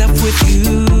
I'm with you.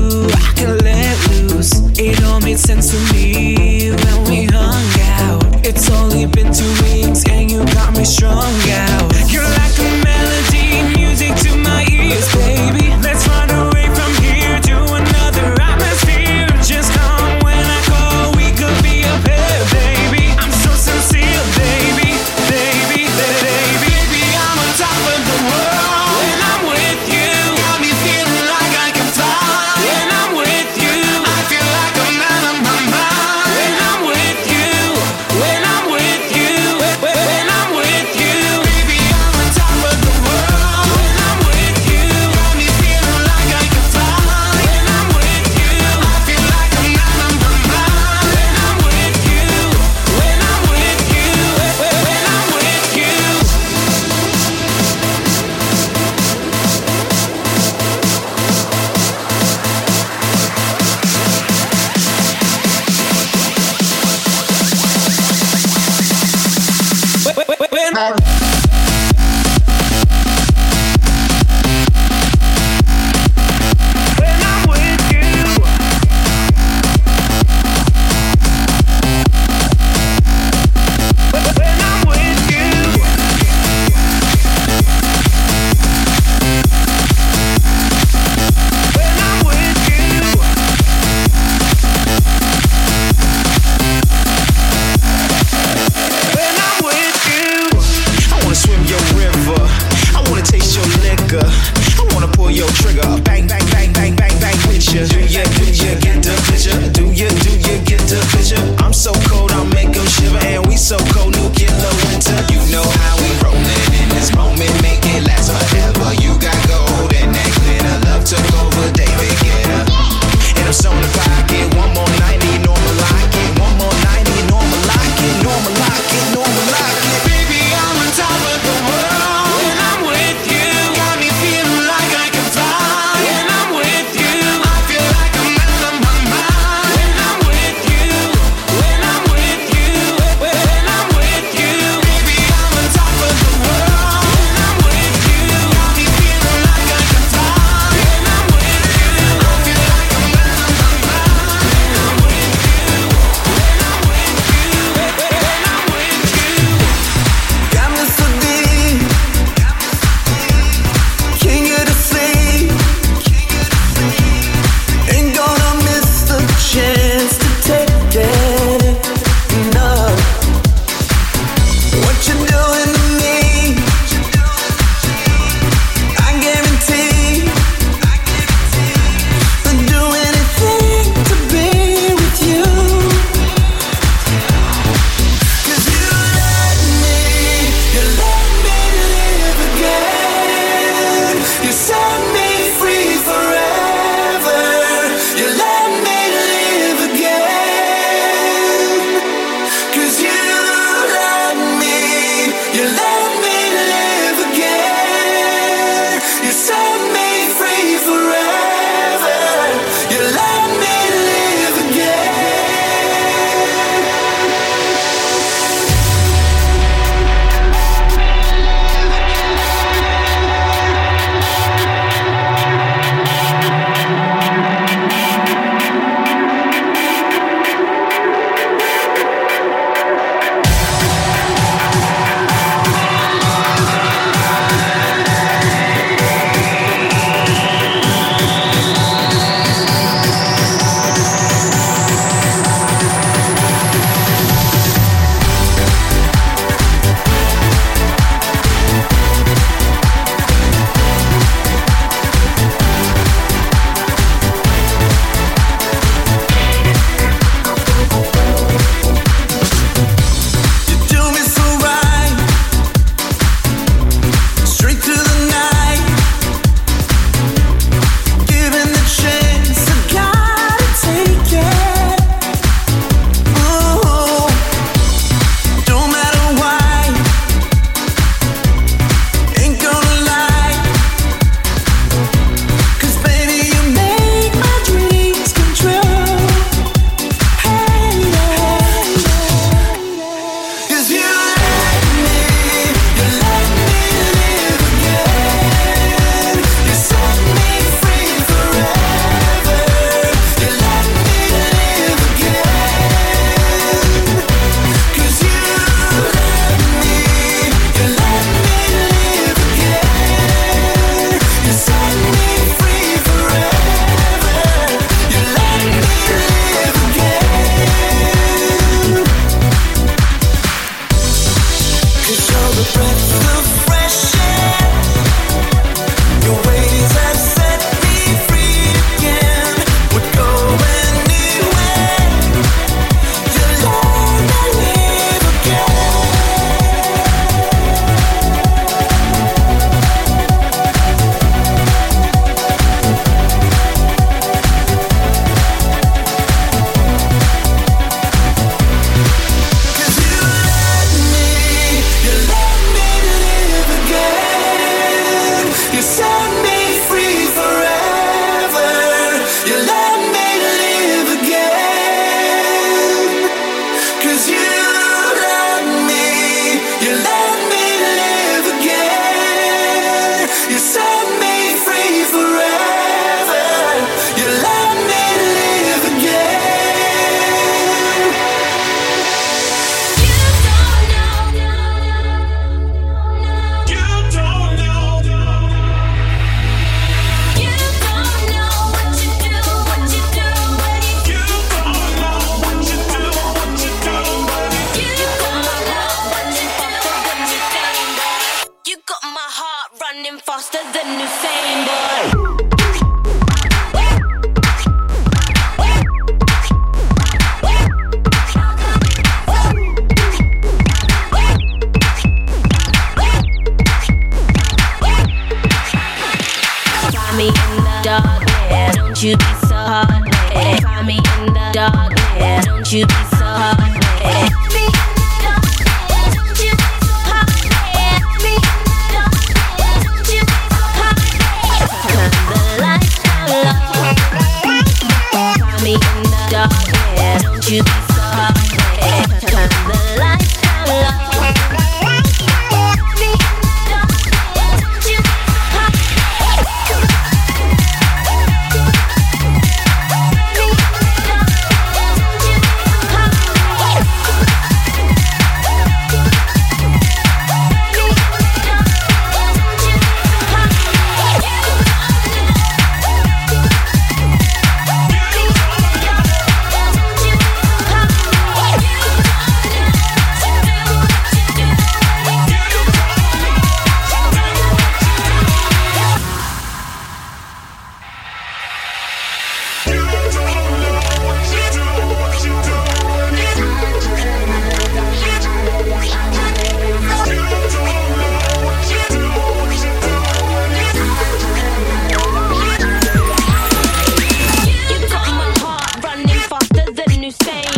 you say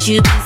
Every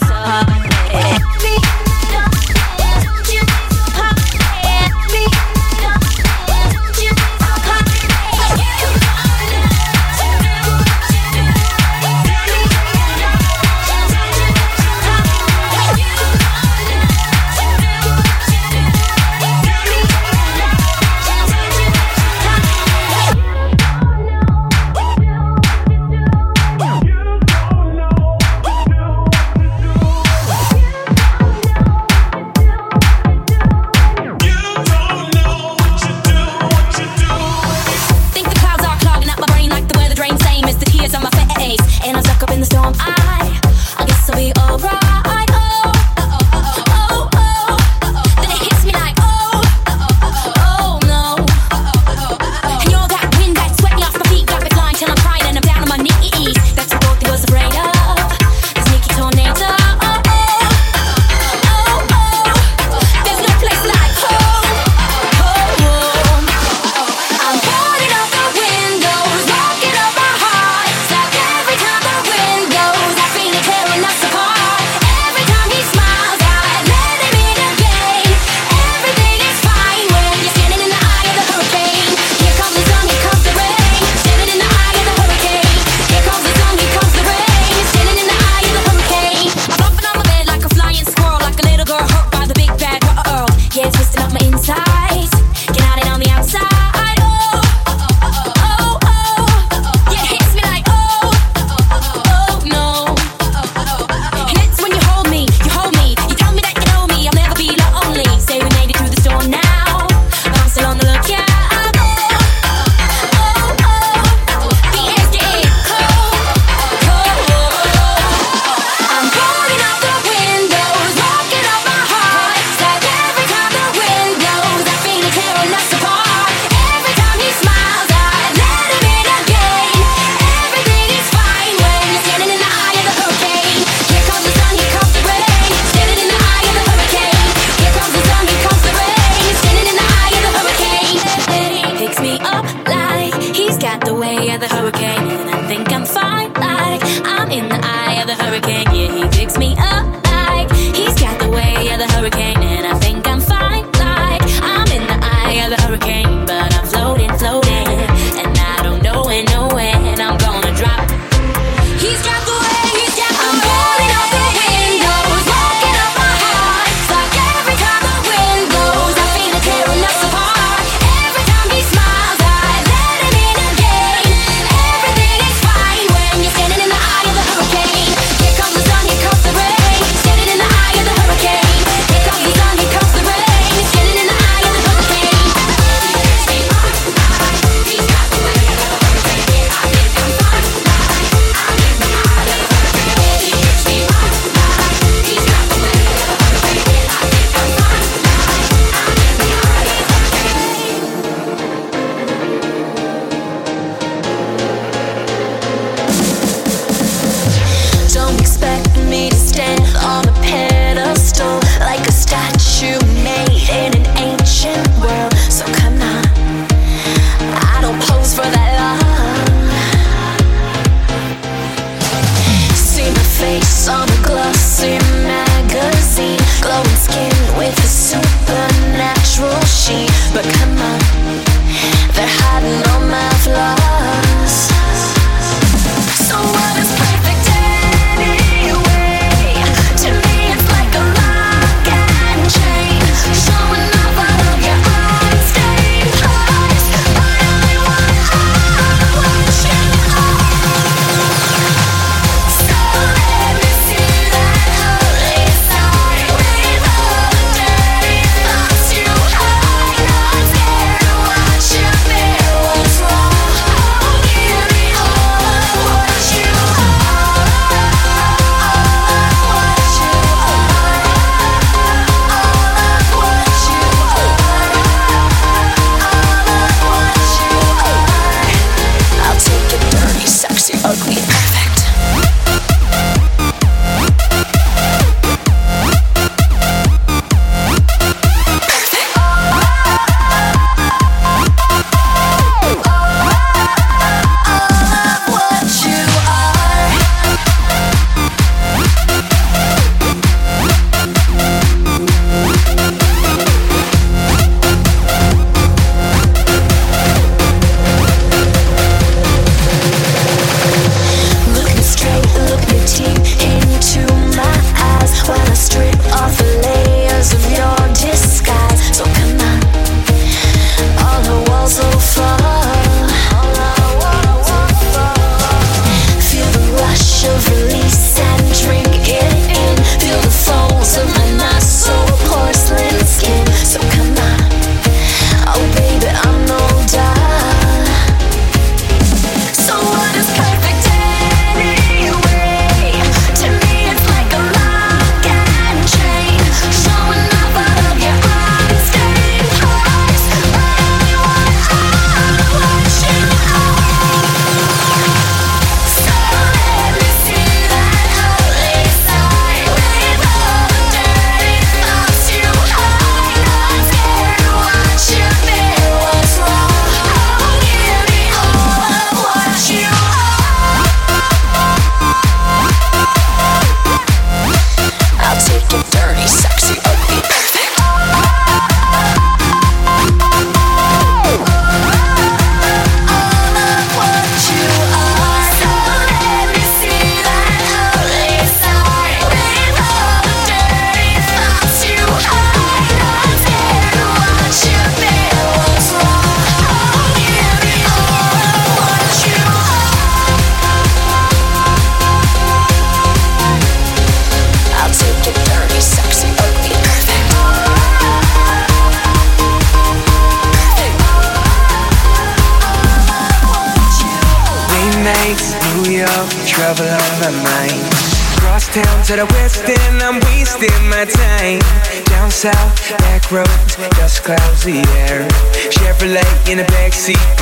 for that love, See my face on glossy magazine, glowing skin with a supernatural sheen. But come on. In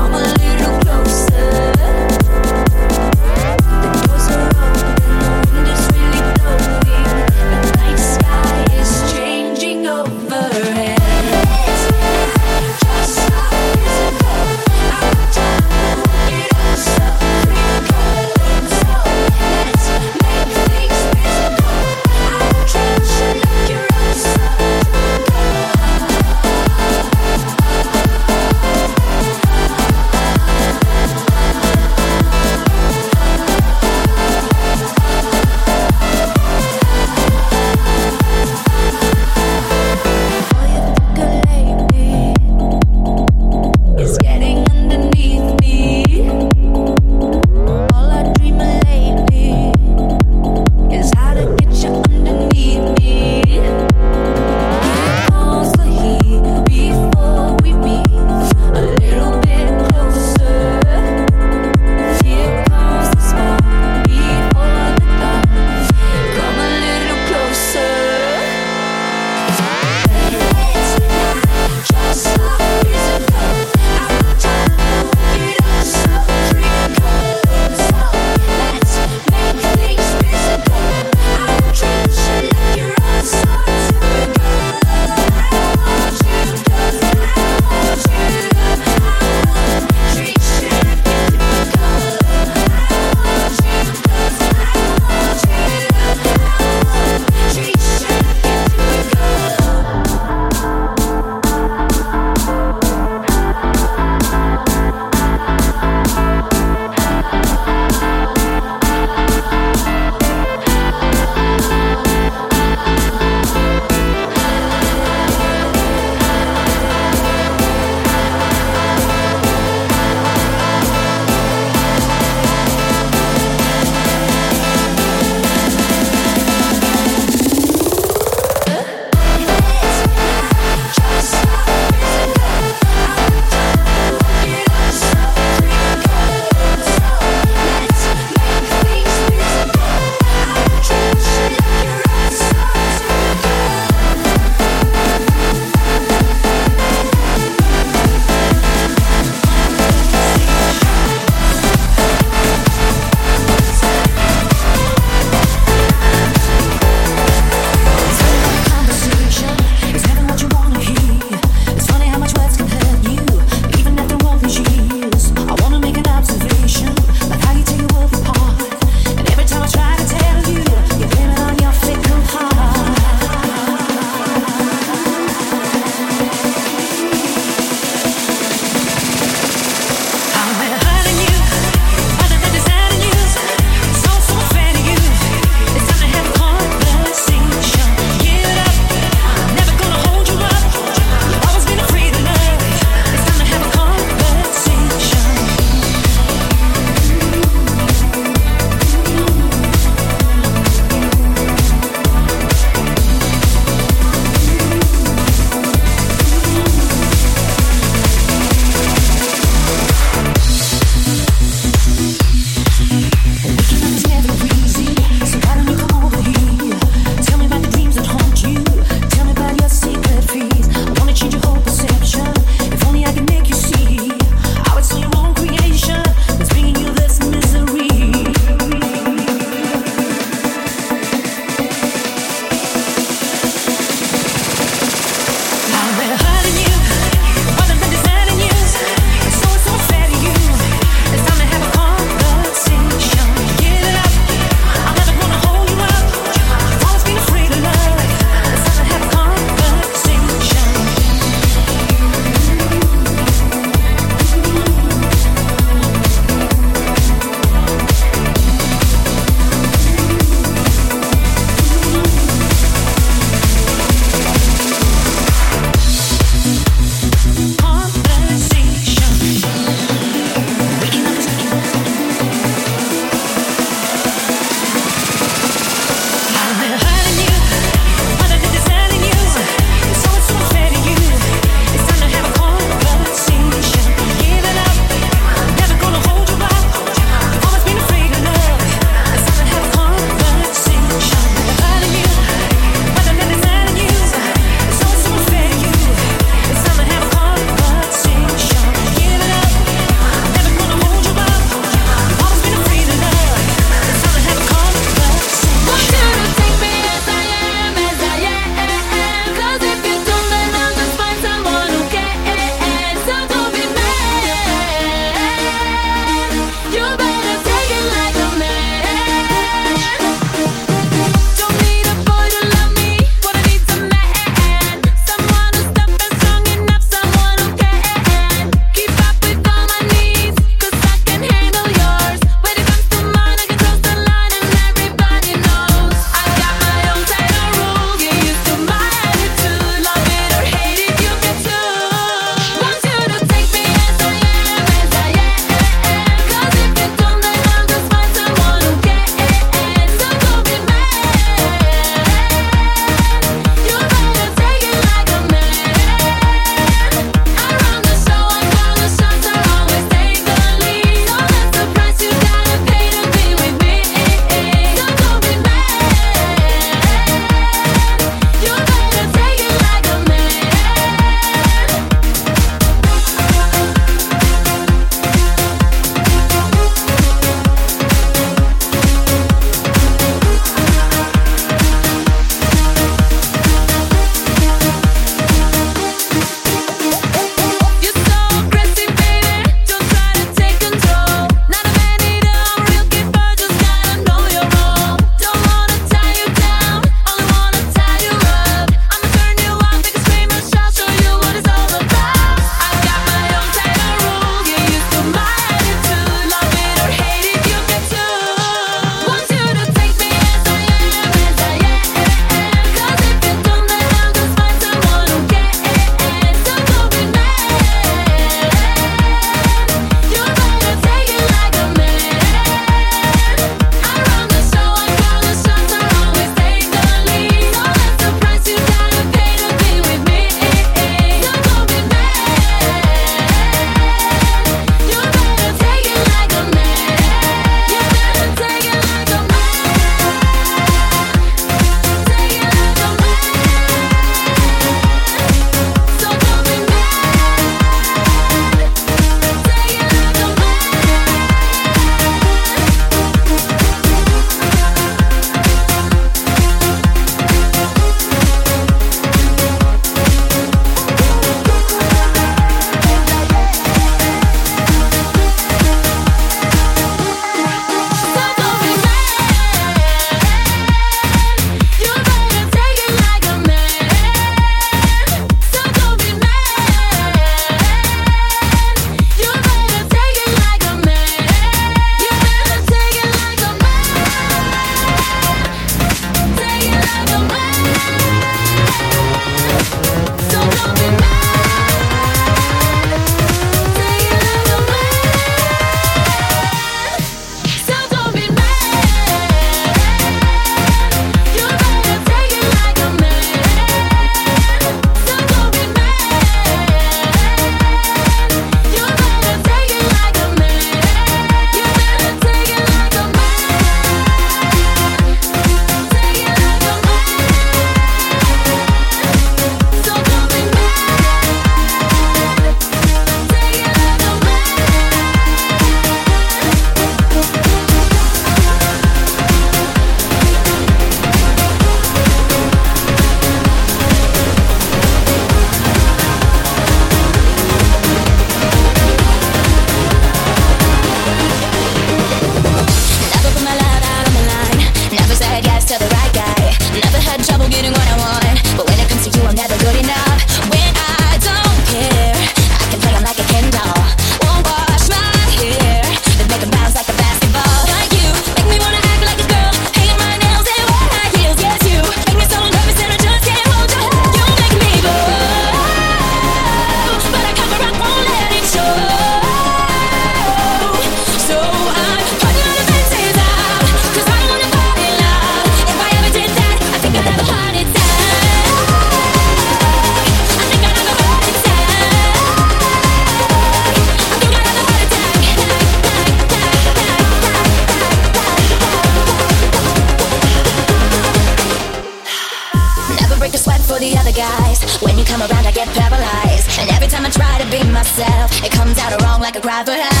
like a cry